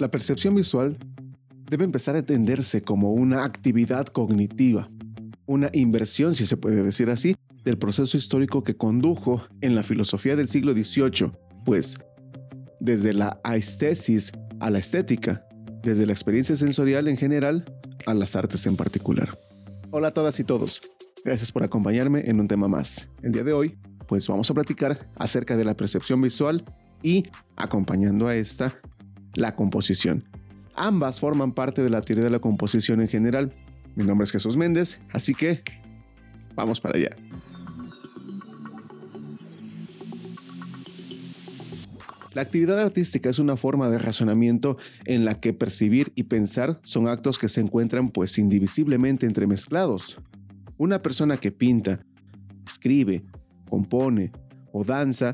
La percepción visual debe empezar a entenderse como una actividad cognitiva, una inversión, si se puede decir así, del proceso histórico que condujo en la filosofía del siglo XVIII, pues desde la aestesis a la estética, desde la experiencia sensorial en general a las artes en particular. Hola a todas y todos, gracias por acompañarme en un tema más. El día de hoy, pues vamos a platicar acerca de la percepción visual y, acompañando a esta, la composición. Ambas forman parte de la teoría de la composición en general. Mi nombre es Jesús Méndez, así que vamos para allá. La actividad artística es una forma de razonamiento en la que percibir y pensar son actos que se encuentran pues indivisiblemente entremezclados. Una persona que pinta, escribe, compone o danza,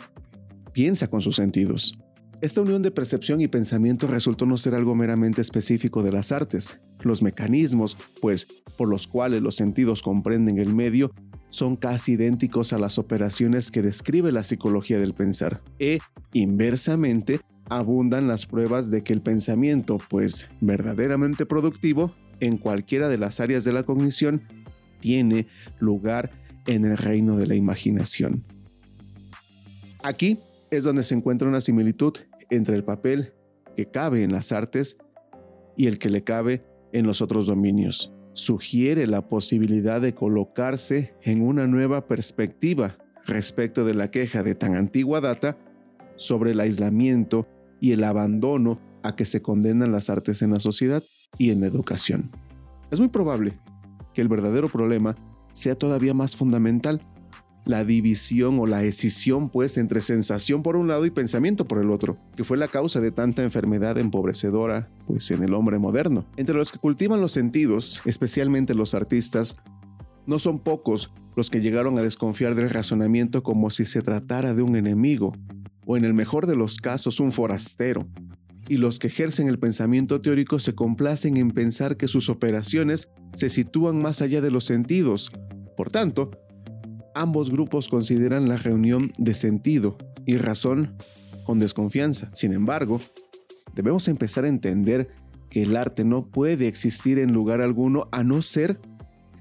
piensa con sus sentidos. Esta unión de percepción y pensamiento resultó no ser algo meramente específico de las artes. Los mecanismos, pues, por los cuales los sentidos comprenden el medio, son casi idénticos a las operaciones que describe la psicología del pensar. E, inversamente, abundan las pruebas de que el pensamiento, pues verdaderamente productivo, en cualquiera de las áreas de la cognición, tiene lugar en el reino de la imaginación. Aquí es donde se encuentra una similitud entre el papel que cabe en las artes y el que le cabe en los otros dominios. Sugiere la posibilidad de colocarse en una nueva perspectiva respecto de la queja de tan antigua data sobre el aislamiento y el abandono a que se condenan las artes en la sociedad y en la educación. Es muy probable que el verdadero problema sea todavía más fundamental la división o la escisión pues entre sensación por un lado y pensamiento por el otro, que fue la causa de tanta enfermedad empobrecedora pues en el hombre moderno. Entre los que cultivan los sentidos, especialmente los artistas, no son pocos los que llegaron a desconfiar del razonamiento como si se tratara de un enemigo, o en el mejor de los casos un forastero. Y los que ejercen el pensamiento teórico se complacen en pensar que sus operaciones se sitúan más allá de los sentidos. Por tanto, ambos grupos consideran la reunión de sentido y razón con desconfianza. Sin embargo, debemos empezar a entender que el arte no puede existir en lugar alguno a no ser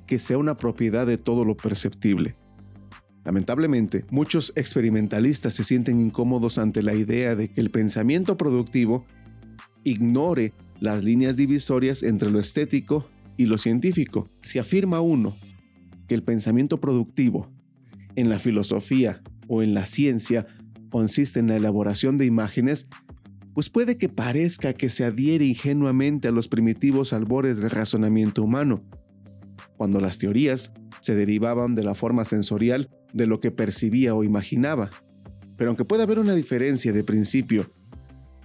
que sea una propiedad de todo lo perceptible. Lamentablemente, muchos experimentalistas se sienten incómodos ante la idea de que el pensamiento productivo ignore las líneas divisorias entre lo estético y lo científico. Si afirma uno que el pensamiento productivo en la filosofía o en la ciencia consiste en la elaboración de imágenes, pues puede que parezca que se adhiere ingenuamente a los primitivos albores del razonamiento humano, cuando las teorías se derivaban de la forma sensorial de lo que percibía o imaginaba. Pero aunque puede haber una diferencia de principio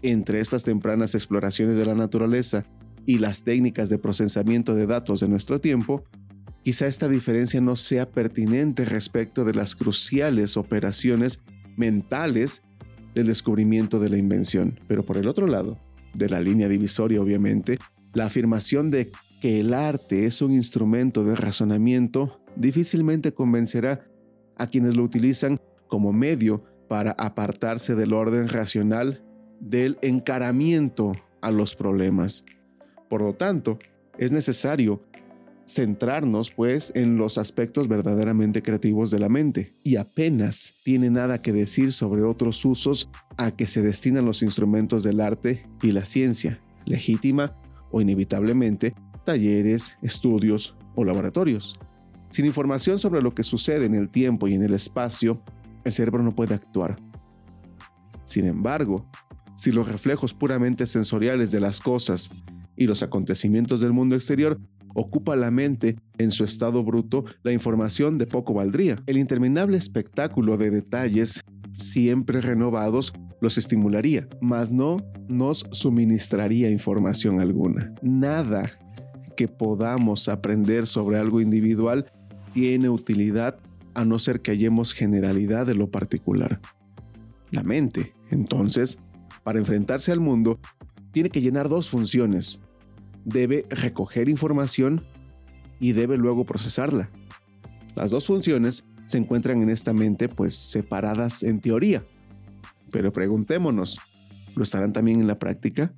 entre estas tempranas exploraciones de la naturaleza y las técnicas de procesamiento de datos de nuestro tiempo, Quizá esta diferencia no sea pertinente respecto de las cruciales operaciones mentales del descubrimiento de la invención. Pero por el otro lado, de la línea divisoria obviamente, la afirmación de que el arte es un instrumento de razonamiento difícilmente convencerá a quienes lo utilizan como medio para apartarse del orden racional del encaramiento a los problemas. Por lo tanto, es necesario centrarnos pues en los aspectos verdaderamente creativos de la mente y apenas tiene nada que decir sobre otros usos a que se destinan los instrumentos del arte y la ciencia, legítima o inevitablemente talleres, estudios o laboratorios. Sin información sobre lo que sucede en el tiempo y en el espacio, el cerebro no puede actuar. Sin embargo, si los reflejos puramente sensoriales de las cosas y los acontecimientos del mundo exterior ocupa la mente en su estado bruto, la información de poco valdría. El interminable espectáculo de detalles, siempre renovados, los estimularía, mas no nos suministraría información alguna. Nada que podamos aprender sobre algo individual tiene utilidad a no ser que hallemos generalidad de lo particular. La mente, entonces, para enfrentarse al mundo, tiene que llenar dos funciones, debe recoger información y debe luego procesarla. Las dos funciones se encuentran en esta mente pues separadas en teoría. Pero preguntémonos, ¿lo estarán también en la práctica?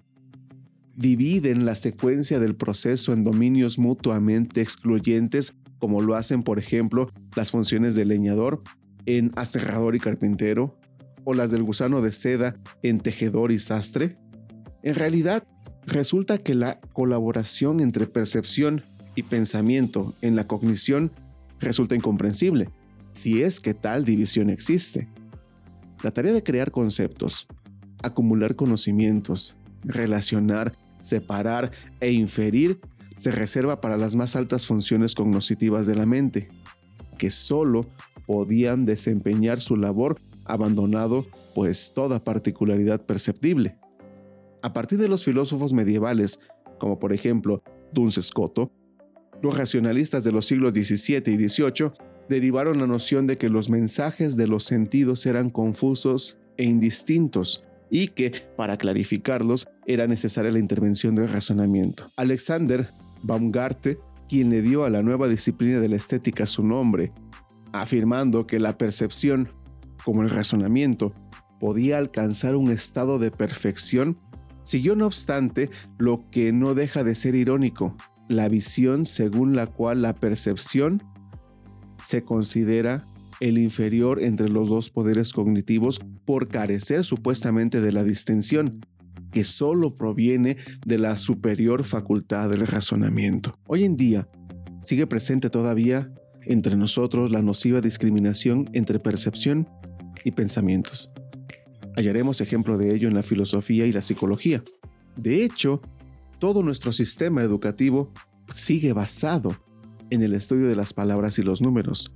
dividen la secuencia del proceso en dominios mutuamente excluyentes, como lo hacen, por ejemplo, las funciones del leñador en aserrador y carpintero, o las del gusano de seda en tejedor y sastre? En realidad, resulta que la colaboración entre percepción y pensamiento en la cognición resulta incomprensible, si es que tal división existe. La tarea de crear conceptos, acumular conocimientos, relacionar, separar e inferir se reserva para las más altas funciones cognitivas de la mente, que solo podían desempeñar su labor abandonado pues toda particularidad perceptible. A partir de los filósofos medievales, como por ejemplo Duns Scoto, los racionalistas de los siglos XVII y XVIII derivaron la noción de que los mensajes de los sentidos eran confusos e indistintos y que, para clarificarlos, era necesaria la intervención del razonamiento. Alexander Baumgarte, quien le dio a la nueva disciplina de la estética su nombre, afirmando que la percepción, como el razonamiento, podía alcanzar un estado de perfección, siguió no obstante lo que no deja de ser irónico, la visión según la cual la percepción se considera el inferior entre los dos poderes cognitivos por carecer supuestamente de la distinción, que solo proviene de la superior facultad del razonamiento. Hoy en día sigue presente todavía entre nosotros la nociva discriminación entre percepción y pensamientos. Hallaremos ejemplo de ello en la filosofía y la psicología. De hecho, todo nuestro sistema educativo sigue basado en el estudio de las palabras y los números.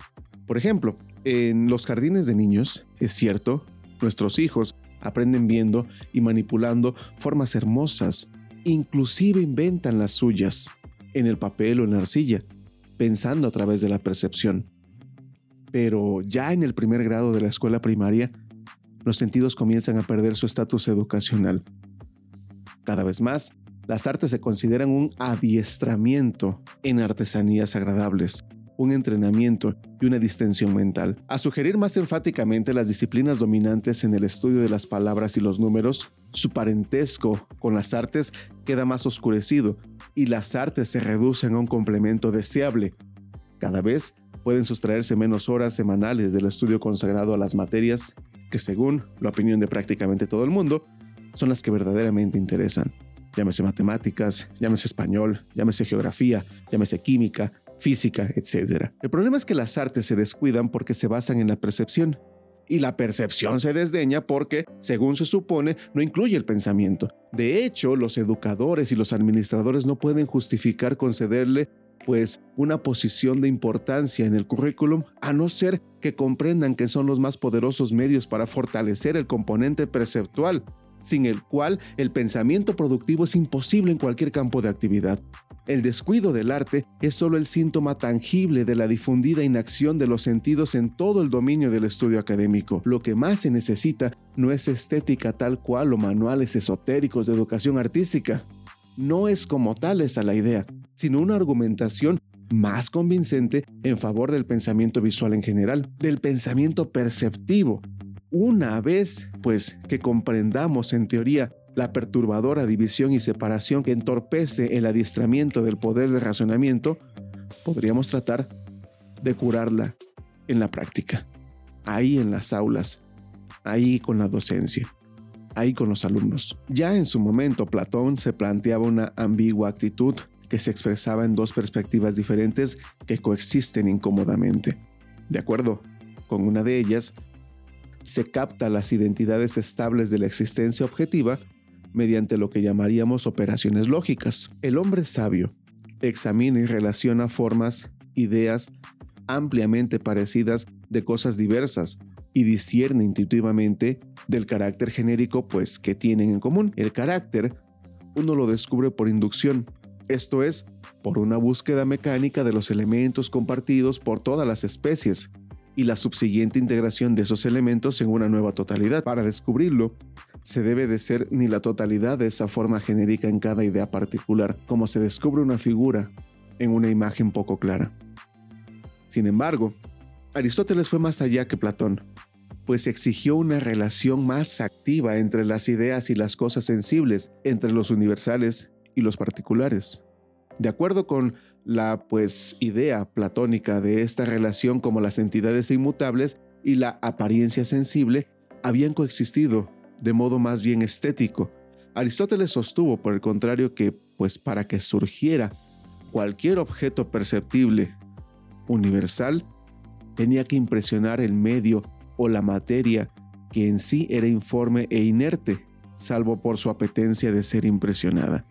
Por ejemplo, en los jardines de niños, es cierto, nuestros hijos aprenden viendo y manipulando formas hermosas, inclusive inventan las suyas, en el papel o en la arcilla, pensando a través de la percepción. Pero ya en el primer grado de la escuela primaria, los sentidos comienzan a perder su estatus educacional. Cada vez más, las artes se consideran un adiestramiento en artesanías agradables, un entrenamiento y una distensión mental. A sugerir más enfáticamente las disciplinas dominantes en el estudio de las palabras y los números, su parentesco con las artes queda más oscurecido y las artes se reducen a un complemento deseable. Cada vez pueden sustraerse menos horas semanales del estudio consagrado a las materias que según la opinión de prácticamente todo el mundo, son las que verdaderamente interesan. Llámese matemáticas, llámese español, llámese geografía, llámese química, física, etc. El problema es que las artes se descuidan porque se basan en la percepción. Y la percepción se desdeña porque, según se supone, no incluye el pensamiento. De hecho, los educadores y los administradores no pueden justificar concederle pues una posición de importancia en el currículum, a no ser que comprendan que son los más poderosos medios para fortalecer el componente perceptual, sin el cual el pensamiento productivo es imposible en cualquier campo de actividad. El descuido del arte es solo el síntoma tangible de la difundida inacción de los sentidos en todo el dominio del estudio académico. Lo que más se necesita no es estética tal cual o manuales esotéricos de educación artística. No es como tal esa la idea, sino una argumentación más convincente en favor del pensamiento visual en general, del pensamiento perceptivo. Una vez, pues, que comprendamos en teoría la perturbadora división y separación que entorpece el adiestramiento del poder de razonamiento, podríamos tratar de curarla en la práctica, ahí en las aulas, ahí con la docencia, ahí con los alumnos. Ya en su momento Platón se planteaba una ambigua actitud que se expresaba en dos perspectivas diferentes que coexisten incómodamente. De acuerdo con una de ellas, se capta las identidades estables de la existencia objetiva mediante lo que llamaríamos operaciones lógicas. El hombre sabio examina y relaciona formas, ideas ampliamente parecidas de cosas diversas y discierne intuitivamente del carácter genérico pues que tienen en común. El carácter uno lo descubre por inducción, esto es, por una búsqueda mecánica de los elementos compartidos por todas las especies y la subsiguiente integración de esos elementos en una nueva totalidad. Para descubrirlo, se debe de ser ni la totalidad de esa forma genérica en cada idea particular, como se descubre una figura en una imagen poco clara. Sin embargo, Aristóteles fue más allá que Platón. pues exigió una relación más activa entre las ideas y las cosas sensibles, entre los universales y los particulares. De acuerdo con la pues idea platónica de esta relación como las entidades inmutables y la apariencia sensible habían coexistido de modo más bien estético. Aristóteles sostuvo, por el contrario, que pues para que surgiera cualquier objeto perceptible universal, tenía que impresionar el medio o la materia que en sí era informe e inerte, salvo por su apetencia de ser impresionada.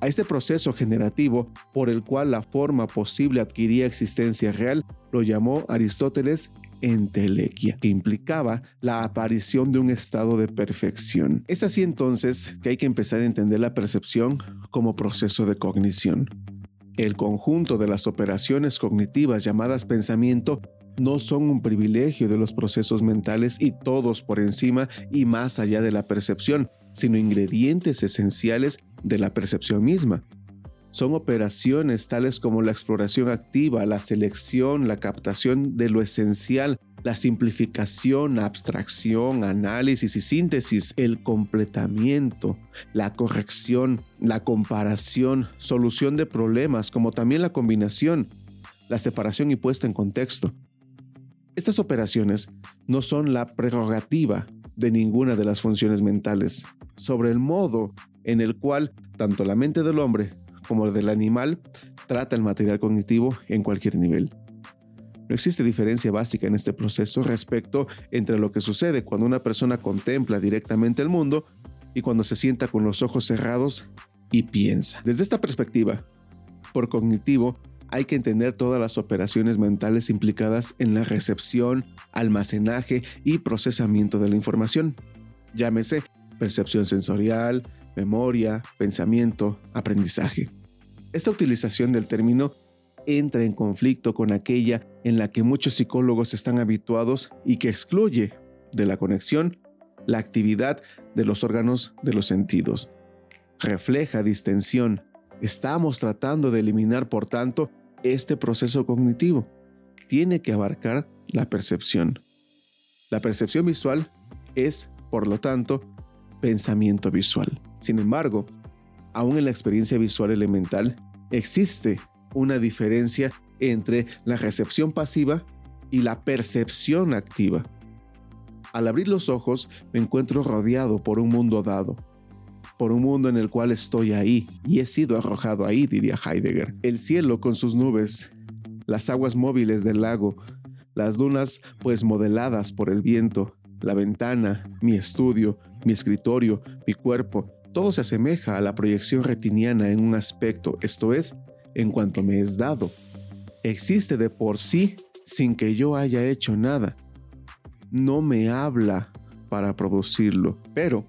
A este proceso generativo por el cual la forma posible adquiría existencia real lo llamó Aristóteles entelequia, que implicaba la aparición de un estado de perfección. Es así entonces que hay que empezar a entender la percepción como proceso de cognición. El conjunto de las operaciones cognitivas llamadas pensamiento no son un privilegio de los procesos mentales y todos por encima y más allá de la percepción, sino ingredientes esenciales de la percepción misma. Son operaciones tales como la exploración activa, la selección, la captación de lo esencial, la simplificación, abstracción, análisis y síntesis, el completamiento, la corrección, la comparación, solución de problemas, como también la combinación, la separación y puesta en contexto. Estas operaciones no son la prerrogativa de ninguna de las funciones mentales, sobre el modo en el cual tanto la mente del hombre como el del animal trata el material cognitivo en cualquier nivel. No existe diferencia básica en este proceso respecto entre lo que sucede cuando una persona contempla directamente el mundo y cuando se sienta con los ojos cerrados y piensa. Desde esta perspectiva, por cognitivo, hay que entender todas las operaciones mentales implicadas en la recepción, almacenaje y procesamiento de la información. Llámese percepción sensorial, memoria, pensamiento, aprendizaje. Esta utilización del término entra en conflicto con aquella en la que muchos psicólogos están habituados y que excluye de la conexión la actividad de los órganos de los sentidos. Refleja distensión. Estamos tratando de eliminar, por tanto, este proceso cognitivo. Tiene que abarcar la percepción. La percepción visual es, por lo tanto, pensamiento visual. Sin embargo, aún en la experiencia visual elemental, existe una diferencia entre la recepción pasiva y la percepción activa. Al abrir los ojos me encuentro rodeado por un mundo dado, por un mundo en el cual estoy ahí y he sido arrojado ahí, diría Heidegger. El cielo con sus nubes, las aguas móviles del lago, las dunas pues modeladas por el viento, la ventana, mi estudio, mi escritorio, mi cuerpo, todo se asemeja a la proyección retiniana en un aspecto, esto es, en cuanto me es dado. Existe de por sí sin que yo haya hecho nada. No me habla para producirlo. Pero,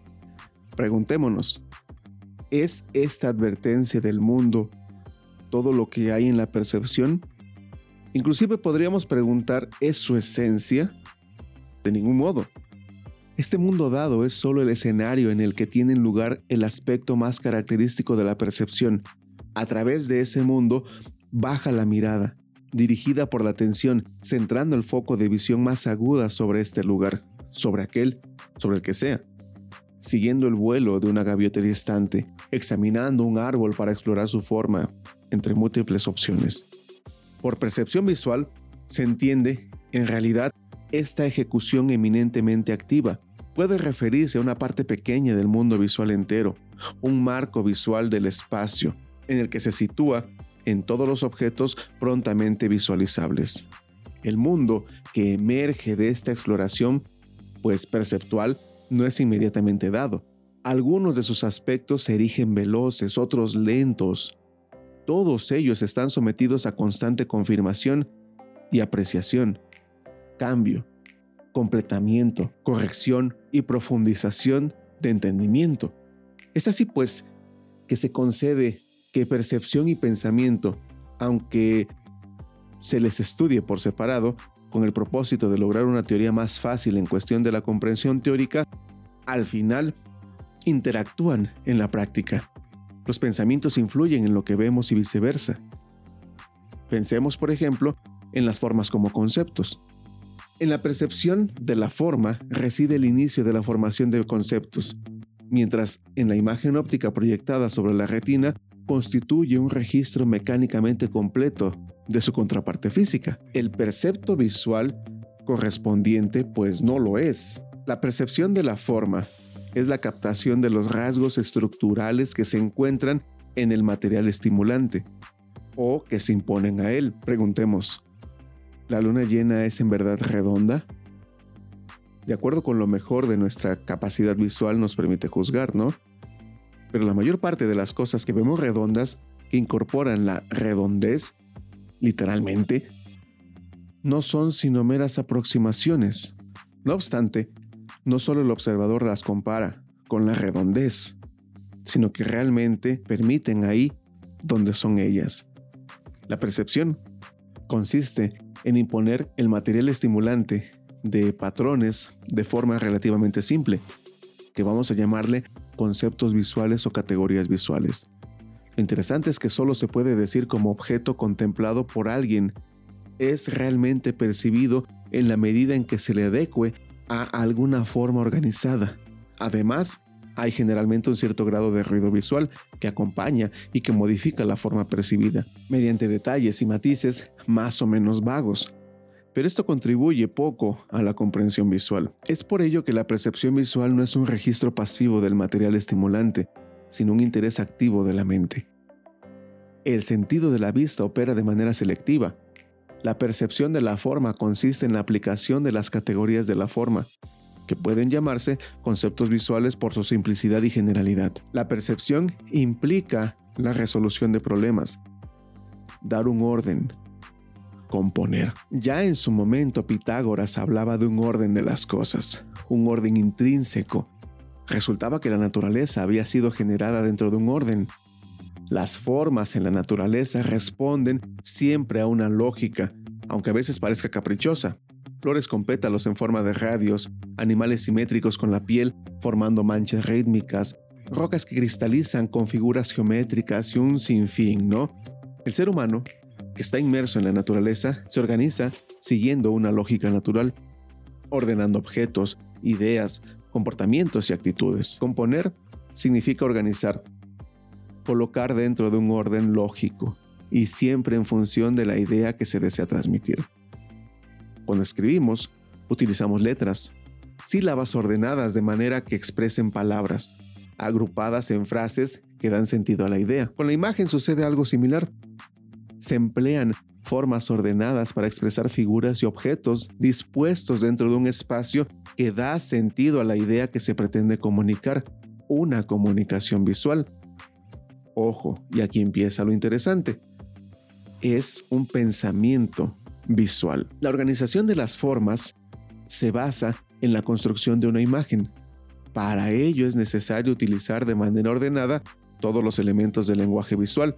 preguntémonos, ¿es esta advertencia del mundo todo lo que hay en la percepción? Inclusive podríamos preguntar, ¿es su esencia? De ningún modo. Este mundo dado es solo el escenario en el que tiene lugar el aspecto más característico de la percepción. A través de ese mundo baja la mirada, dirigida por la atención, centrando el foco de visión más aguda sobre este lugar, sobre aquel, sobre el que sea. Siguiendo el vuelo de una gaviota distante, examinando un árbol para explorar su forma, entre múltiples opciones. Por percepción visual, se entiende, en realidad, esta ejecución eminentemente activa, puede referirse a una parte pequeña del mundo visual entero, un marco visual del espacio, en el que se sitúa en todos los objetos prontamente visualizables. El mundo que emerge de esta exploración, pues perceptual, no es inmediatamente dado. Algunos de sus aspectos se erigen veloces, otros lentos. Todos ellos están sometidos a constante confirmación y apreciación, cambio, completamiento, corrección y profundización de entendimiento. Es así pues que se concede que percepción y pensamiento, aunque se les estudie por separado, con el propósito de lograr una teoría más fácil en cuestión de la comprensión teórica, al final interactúan en la práctica. Los pensamientos influyen en lo que vemos y viceversa. Pensemos, por ejemplo, en las formas como conceptos. En la percepción de la forma reside el inicio de la formación de conceptos, mientras en la imagen óptica proyectada sobre la retina constituye un registro mecánicamente completo de su contraparte física. El percepto visual correspondiente pues no lo es. La percepción de la forma es la captación de los rasgos estructurales que se encuentran en el material estimulante o que se imponen a él. Preguntemos, ¿la luna llena es en verdad redonda? De acuerdo con lo mejor de nuestra capacidad visual nos permite juzgar, ¿no? Pero la mayor parte de las cosas que vemos redondas, que incorporan la redondez, literalmente, no son sino meras aproximaciones. No obstante, no solo el observador las compara con la redondez, sino que realmente permiten ahí donde son ellas. La percepción consiste en imponer el material estimulante de patrones de forma relativamente simple, que vamos a llamarle conceptos visuales o categorías visuales. Lo interesante es que solo se puede decir como objeto contemplado por alguien es realmente percibido en la medida en que se le adecue a alguna forma organizada. Además, hay generalmente un cierto grado de ruido visual que acompaña y que modifica la forma percibida, mediante detalles y matices más o menos vagos. Pero esto contribuye poco a la comprensión visual. Es por ello que la percepción visual no es un registro pasivo del material estimulante, sino un interés activo de la mente. El sentido de la vista opera de manera selectiva, la percepción de la forma consiste en la aplicación de las categorías de la forma, que pueden llamarse conceptos visuales por su simplicidad y generalidad. La percepción implica la resolución de problemas, dar un orden, componer. Ya en su momento Pitágoras hablaba de un orden de las cosas, un orden intrínseco. Resultaba que la naturaleza había sido generada dentro de un orden, las formas en la naturaleza responden siempre a una lógica, aunque a veces parezca caprichosa. Flores con pétalos en forma de radios, animales simétricos con la piel formando manchas rítmicas, rocas que cristalizan con figuras geométricas y un sinfín, ¿no? El ser humano, que está inmerso en la naturaleza, se organiza siguiendo una lógica natural, ordenando objetos, ideas, comportamientos y actitudes. Componer significa organizar, colocar dentro de un orden lógico y siempre en función de la idea que se desea transmitir. Cuando escribimos, utilizamos letras, sílabas ordenadas de manera que expresen palabras, agrupadas en frases que dan sentido a la idea. Con la imagen sucede algo similar. Se emplean formas ordenadas para expresar figuras y objetos dispuestos dentro de un espacio que da sentido a la idea que se pretende comunicar, una comunicación visual. Ojo, y aquí empieza lo interesante. Es un pensamiento visual. La organización de las formas se basa en la construcción de una imagen. Para ello es necesario utilizar de manera ordenada todos los elementos del lenguaje visual,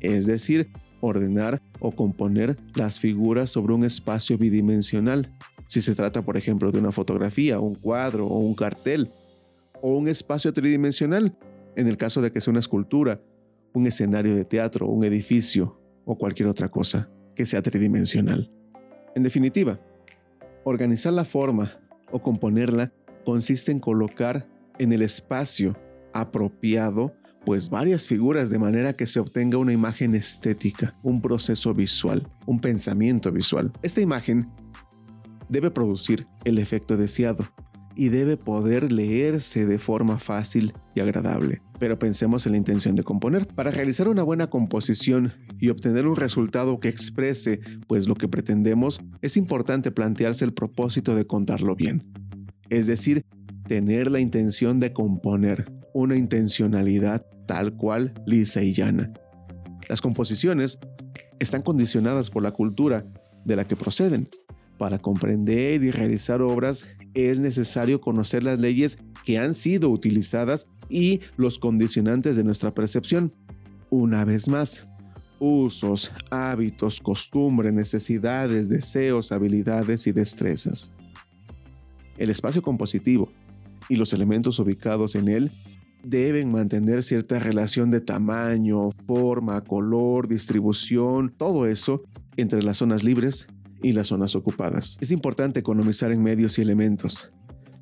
es decir, ordenar o componer las figuras sobre un espacio bidimensional. Si se trata, por ejemplo, de una fotografía, un cuadro o un cartel, o un espacio tridimensional, en el caso de que sea una escultura un escenario de teatro, un edificio o cualquier otra cosa que sea tridimensional. En definitiva, organizar la forma o componerla consiste en colocar en el espacio apropiado pues varias figuras de manera que se obtenga una imagen estética, un proceso visual, un pensamiento visual. Esta imagen debe producir el efecto deseado y debe poder leerse de forma fácil y agradable pero pensemos en la intención de componer. Para realizar una buena composición y obtener un resultado que exprese pues lo que pretendemos, es importante plantearse el propósito de contarlo bien. Es decir, tener la intención de componer, una intencionalidad tal cual lisa y llana. Las composiciones están condicionadas por la cultura de la que proceden. Para comprender y realizar obras es necesario conocer las leyes que han sido utilizadas y los condicionantes de nuestra percepción. Una vez más, usos, hábitos, costumbres, necesidades, deseos, habilidades y destrezas. El espacio compositivo y los elementos ubicados en él deben mantener cierta relación de tamaño, forma, color, distribución, todo eso entre las zonas libres y las zonas ocupadas. Es importante economizar en medios y elementos,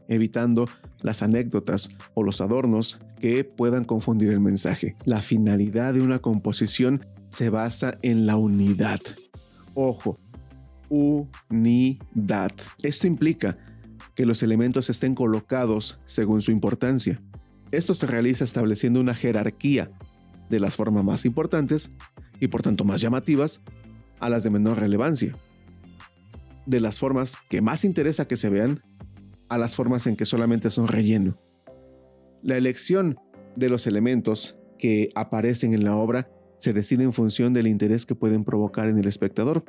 evitando las anécdotas o los adornos que puedan confundir el mensaje. La finalidad de una composición se basa en la unidad. Ojo, unidad. Esto implica que los elementos estén colocados según su importancia. Esto se realiza estableciendo una jerarquía de las formas más importantes y por tanto más llamativas a las de menor relevancia. De las formas que más interesa que se vean a las formas en que solamente son relleno. La elección de los elementos que aparecen en la obra se decide en función del interés que pueden provocar en el espectador.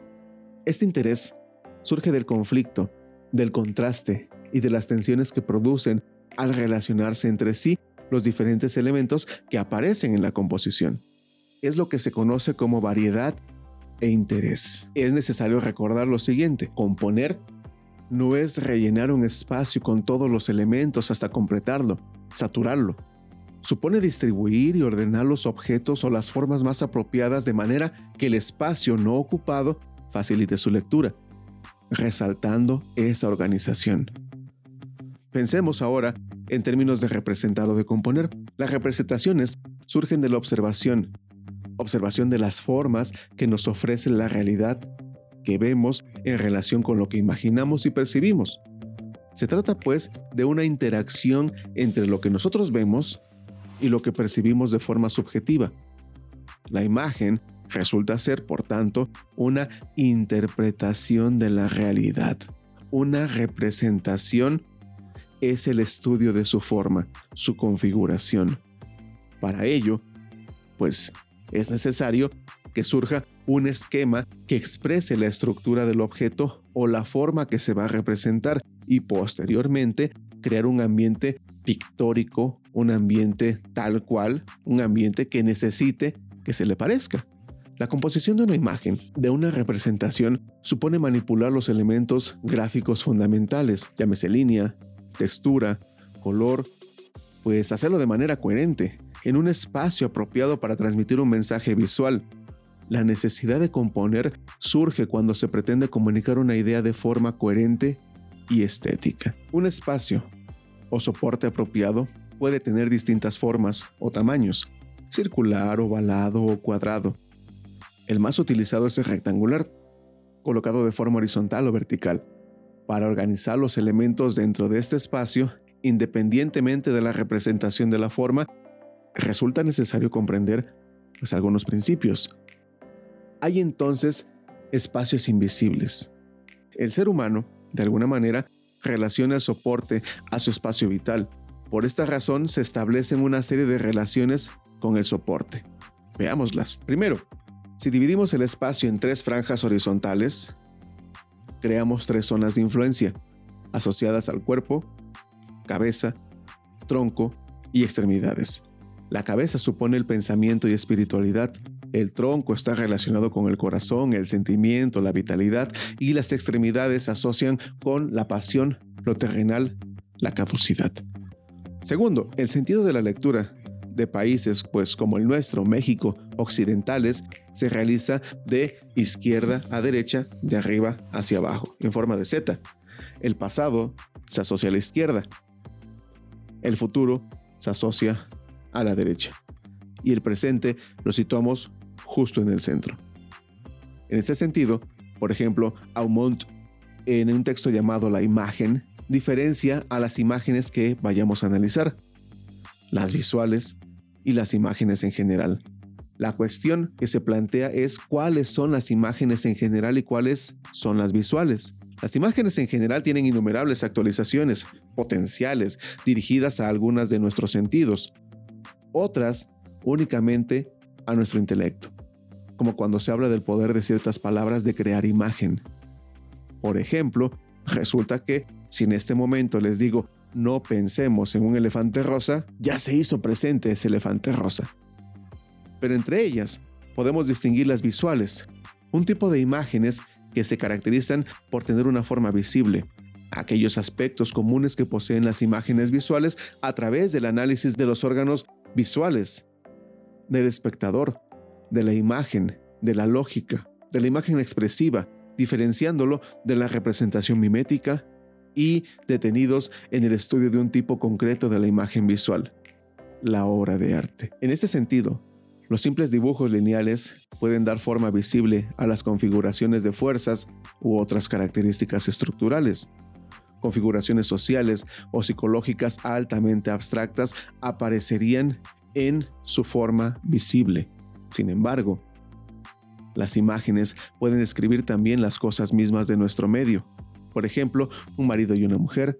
Este interés surge del conflicto, del contraste y de las tensiones que producen al relacionarse entre sí los diferentes elementos que aparecen en la composición. Es lo que se conoce como variedad e interés. Es necesario recordar lo siguiente, componer no es rellenar un espacio con todos los elementos hasta completarlo, saturarlo. Supone distribuir y ordenar los objetos o las formas más apropiadas de manera que el espacio no ocupado facilite su lectura, resaltando esa organización. Pensemos ahora en términos de representar o de componer. Las representaciones surgen de la observación, observación de las formas que nos ofrece la realidad que vemos en relación con lo que imaginamos y percibimos. Se trata pues de una interacción entre lo que nosotros vemos y lo que percibimos de forma subjetiva. La imagen resulta ser, por tanto, una interpretación de la realidad, una representación es el estudio de su forma, su configuración. Para ello, pues es necesario que surja un esquema que exprese la estructura del objeto o la forma que se va a representar y posteriormente crear un ambiente pictórico, un ambiente tal cual, un ambiente que necesite que se le parezca. La composición de una imagen, de una representación, supone manipular los elementos gráficos fundamentales, llámese línea, textura, color, pues hacerlo de manera coherente, en un espacio apropiado para transmitir un mensaje visual. La necesidad de componer surge cuando se pretende comunicar una idea de forma coherente y estética. Un espacio o soporte apropiado puede tener distintas formas o tamaños, circular, ovalado o cuadrado. El más utilizado es el rectangular, colocado de forma horizontal o vertical para organizar los elementos dentro de este espacio, independientemente de la representación de la forma, resulta necesario comprender pues, algunos principios. Hay entonces espacios invisibles. El ser humano, de alguna manera, relaciona el soporte a su espacio vital. Por esta razón se establecen una serie de relaciones con el soporte. Veámoslas. Primero, si dividimos el espacio en tres franjas horizontales, creamos tres zonas de influencia, asociadas al cuerpo, cabeza, tronco y extremidades. La cabeza supone el pensamiento y espiritualidad. El tronco está relacionado con el corazón, el sentimiento, la vitalidad y las extremidades asocian con la pasión, lo terrenal, la caducidad. Segundo, el sentido de la lectura de países pues como el nuestro, México, occidentales, se realiza de izquierda a derecha, de arriba hacia abajo, en forma de Z. El pasado se asocia a la izquierda. El futuro se asocia a la derecha. Y el presente lo situamos justo en el centro. En este sentido, por ejemplo, Aumont, en un texto llamado La imagen, diferencia a las imágenes que vayamos a analizar las visuales y las imágenes en general. La cuestión que se plantea es cuáles son las imágenes en general y cuáles son las visuales. Las imágenes en general tienen innumerables actualizaciones potenciales dirigidas a algunas de nuestros sentidos, otras únicamente a nuestro intelecto, como cuando se habla del poder de ciertas palabras de crear imagen. Por ejemplo, resulta que si en este momento les digo no pensemos en un elefante rosa, ya se hizo presente ese elefante rosa. Pero entre ellas podemos distinguir las visuales, un tipo de imágenes que se caracterizan por tener una forma visible, aquellos aspectos comunes que poseen las imágenes visuales a través del análisis de los órganos visuales, del espectador, de la imagen, de la lógica, de la imagen expresiva, diferenciándolo de la representación mimética y detenidos en el estudio de un tipo concreto de la imagen visual, la obra de arte. En este sentido, los simples dibujos lineales pueden dar forma visible a las configuraciones de fuerzas u otras características estructurales. Configuraciones sociales o psicológicas altamente abstractas aparecerían en su forma visible. Sin embargo, las imágenes pueden describir también las cosas mismas de nuestro medio, por ejemplo, un marido y una mujer,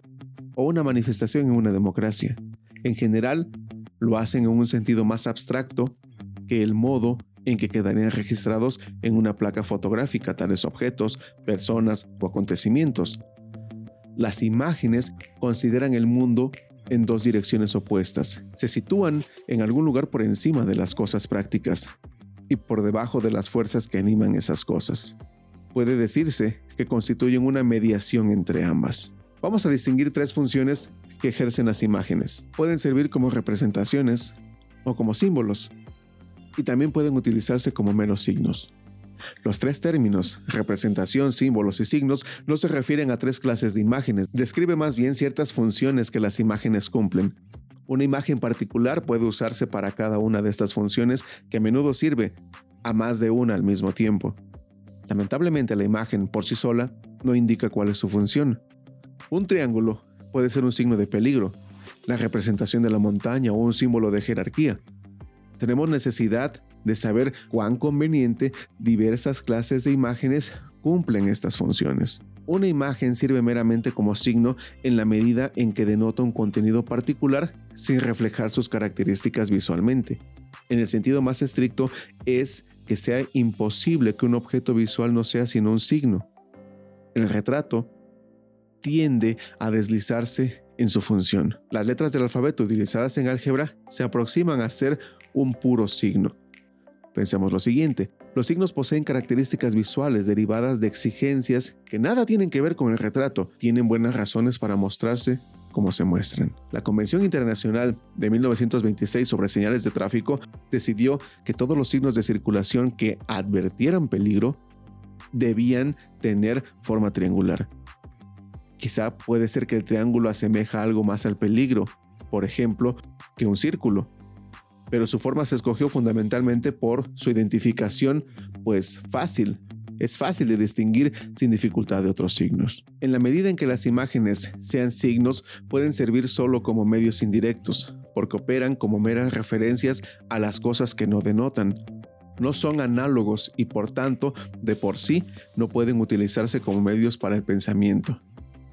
o una manifestación en una democracia. En general, lo hacen en un sentido más abstracto que el modo en que quedarían registrados en una placa fotográfica tales objetos, personas o acontecimientos. Las imágenes consideran el mundo en dos direcciones opuestas. Se sitúan en algún lugar por encima de las cosas prácticas y por debajo de las fuerzas que animan esas cosas. Puede decirse que constituyen una mediación entre ambas. Vamos a distinguir tres funciones que ejercen las imágenes. Pueden servir como representaciones o como símbolos y también pueden utilizarse como menos signos. Los tres términos, representación, símbolos y signos, no se refieren a tres clases de imágenes, describe más bien ciertas funciones que las imágenes cumplen. Una imagen particular puede usarse para cada una de estas funciones que a menudo sirve a más de una al mismo tiempo. Lamentablemente la imagen por sí sola no indica cuál es su función. Un triángulo puede ser un signo de peligro, la representación de la montaña o un símbolo de jerarquía. Tenemos necesidad de saber cuán conveniente diversas clases de imágenes cumplen estas funciones. Una imagen sirve meramente como signo en la medida en que denota un contenido particular sin reflejar sus características visualmente. En el sentido más estricto es que sea imposible que un objeto visual no sea sino un signo. El retrato tiende a deslizarse en su función. Las letras del alfabeto utilizadas en álgebra se aproximan a ser un puro signo. Pensemos lo siguiente, los signos poseen características visuales derivadas de exigencias que nada tienen que ver con el retrato, tienen buenas razones para mostrarse como se muestran. La Convención Internacional de 1926 sobre señales de tráfico decidió que todos los signos de circulación que advertieran peligro debían tener forma triangular. Quizá puede ser que el triángulo asemeja algo más al peligro, por ejemplo, que un círculo, pero su forma se escogió fundamentalmente por su identificación, pues fácil. Es fácil de distinguir sin dificultad de otros signos. En la medida en que las imágenes sean signos, pueden servir solo como medios indirectos, porque operan como meras referencias a las cosas que no denotan. No son análogos y por tanto, de por sí, no pueden utilizarse como medios para el pensamiento.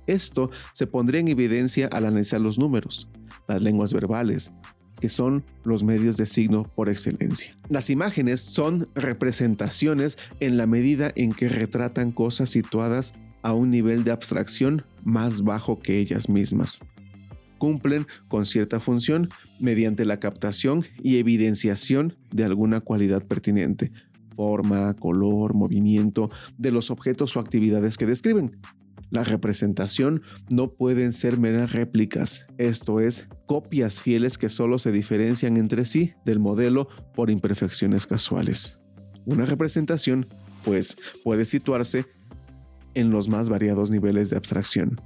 Esto se pondría en evidencia al analizar los números, las lenguas verbales, que son los medios de signo por excelencia. Las imágenes son representaciones en la medida en que retratan cosas situadas a un nivel de abstracción más bajo que ellas mismas. Cumplen con cierta función mediante la captación y evidenciación de alguna cualidad pertinente, forma, color, movimiento de los objetos o actividades que describen, la representación no pueden ser meras réplicas, esto es, copias fieles que solo se diferencian entre sí del modelo por imperfecciones casuales. Una representación, pues, puede situarse en los más variados niveles de abstracción.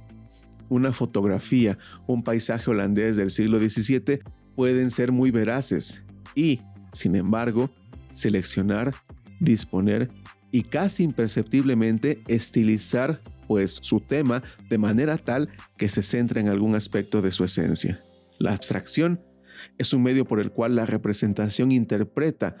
Una fotografía, un paisaje holandés del siglo XVII pueden ser muy veraces y, sin embargo, seleccionar, disponer y casi imperceptiblemente estilizar pues su tema de manera tal que se centra en algún aspecto de su esencia. La abstracción es un medio por el cual la representación interpreta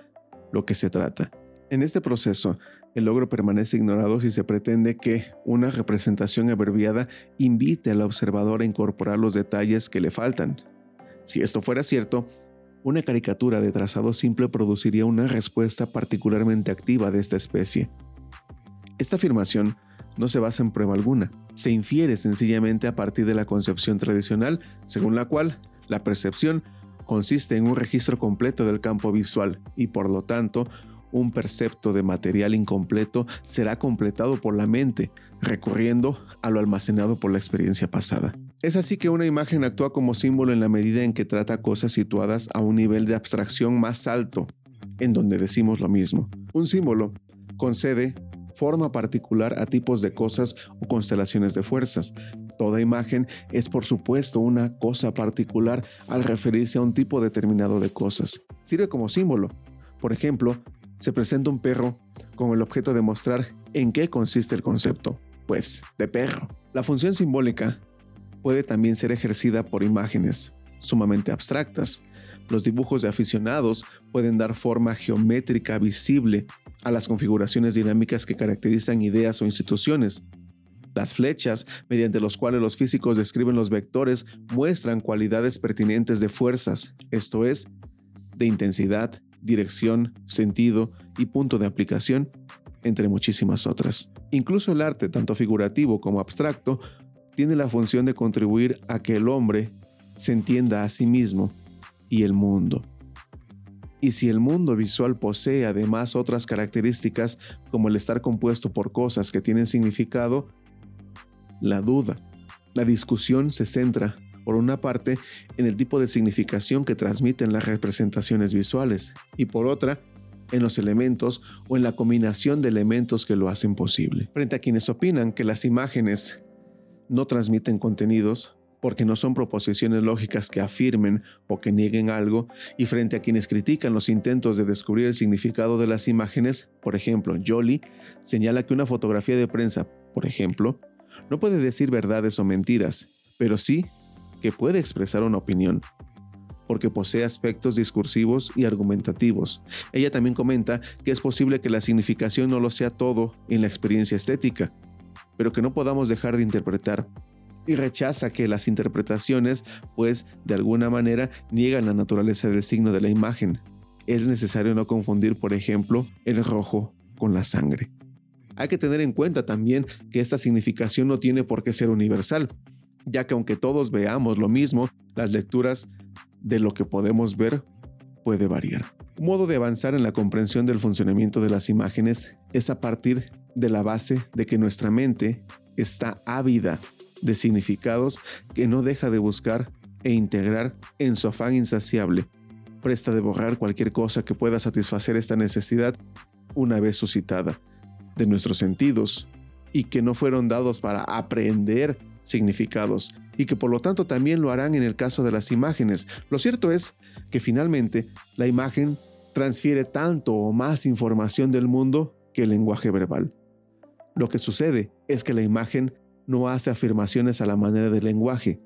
lo que se trata. En este proceso, el logro permanece ignorado si se pretende que una representación abreviada invite al observador a incorporar los detalles que le faltan. Si esto fuera cierto, una caricatura de trazado simple produciría una respuesta particularmente activa de esta especie. Esta afirmación no se basa en prueba alguna. Se infiere sencillamente a partir de la concepción tradicional, según la cual la percepción consiste en un registro completo del campo visual y por lo tanto un percepto de material incompleto será completado por la mente, recurriendo a lo almacenado por la experiencia pasada. Es así que una imagen actúa como símbolo en la medida en que trata cosas situadas a un nivel de abstracción más alto, en donde decimos lo mismo. Un símbolo concede forma particular a tipos de cosas o constelaciones de fuerzas. Toda imagen es por supuesto una cosa particular al referirse a un tipo determinado de cosas. Sirve como símbolo. Por ejemplo, se presenta un perro con el objeto de mostrar en qué consiste el concepto, pues de perro. La función simbólica puede también ser ejercida por imágenes sumamente abstractas. Los dibujos de aficionados pueden dar forma geométrica visible a las configuraciones dinámicas que caracterizan ideas o instituciones. Las flechas, mediante los cuales los físicos describen los vectores, muestran cualidades pertinentes de fuerzas, esto es, de intensidad, dirección, sentido y punto de aplicación, entre muchísimas otras. Incluso el arte, tanto figurativo como abstracto, tiene la función de contribuir a que el hombre se entienda a sí mismo y el mundo. Y si el mundo visual posee además otras características como el estar compuesto por cosas que tienen significado, la duda, la discusión se centra, por una parte, en el tipo de significación que transmiten las representaciones visuales y por otra, en los elementos o en la combinación de elementos que lo hacen posible. Frente a quienes opinan que las imágenes no transmiten contenidos, porque no son proposiciones lógicas que afirmen o que nieguen algo, y frente a quienes critican los intentos de descubrir el significado de las imágenes, por ejemplo, Jolie señala que una fotografía de prensa, por ejemplo, no puede decir verdades o mentiras, pero sí que puede expresar una opinión, porque posee aspectos discursivos y argumentativos. Ella también comenta que es posible que la significación no lo sea todo en la experiencia estética, pero que no podamos dejar de interpretar y rechaza que las interpretaciones, pues, de alguna manera niegan la naturaleza del signo de la imagen. Es necesario no confundir, por ejemplo, el rojo con la sangre. Hay que tener en cuenta también que esta significación no tiene por qué ser universal, ya que aunque todos veamos lo mismo, las lecturas de lo que podemos ver puede variar. Un modo de avanzar en la comprensión del funcionamiento de las imágenes es a partir de la base de que nuestra mente está ávida de significados que no deja de buscar e integrar en su afán insaciable. Presta de borrar cualquier cosa que pueda satisfacer esta necesidad una vez suscitada de nuestros sentidos y que no fueron dados para aprender significados y que por lo tanto también lo harán en el caso de las imágenes. Lo cierto es que finalmente la imagen transfiere tanto o más información del mundo que el lenguaje verbal. Lo que sucede es que la imagen no hace afirmaciones a la manera del lenguaje,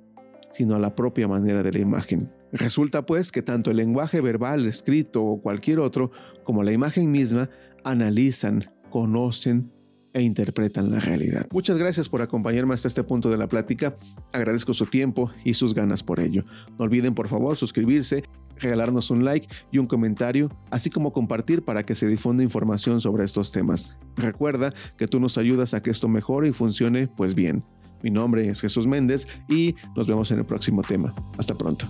sino a la propia manera de la imagen. Resulta pues que tanto el lenguaje verbal, escrito o cualquier otro, como la imagen misma, analizan, conocen e interpretan la realidad. Muchas gracias por acompañarme hasta este punto de la plática. Agradezco su tiempo y sus ganas por ello. No olviden por favor suscribirse, regalarnos un like y un comentario, así como compartir para que se difunda información sobre estos temas. Recuerda que tú nos ayudas a que esto mejore y funcione pues bien. Mi nombre es Jesús Méndez y nos vemos en el próximo tema. Hasta pronto.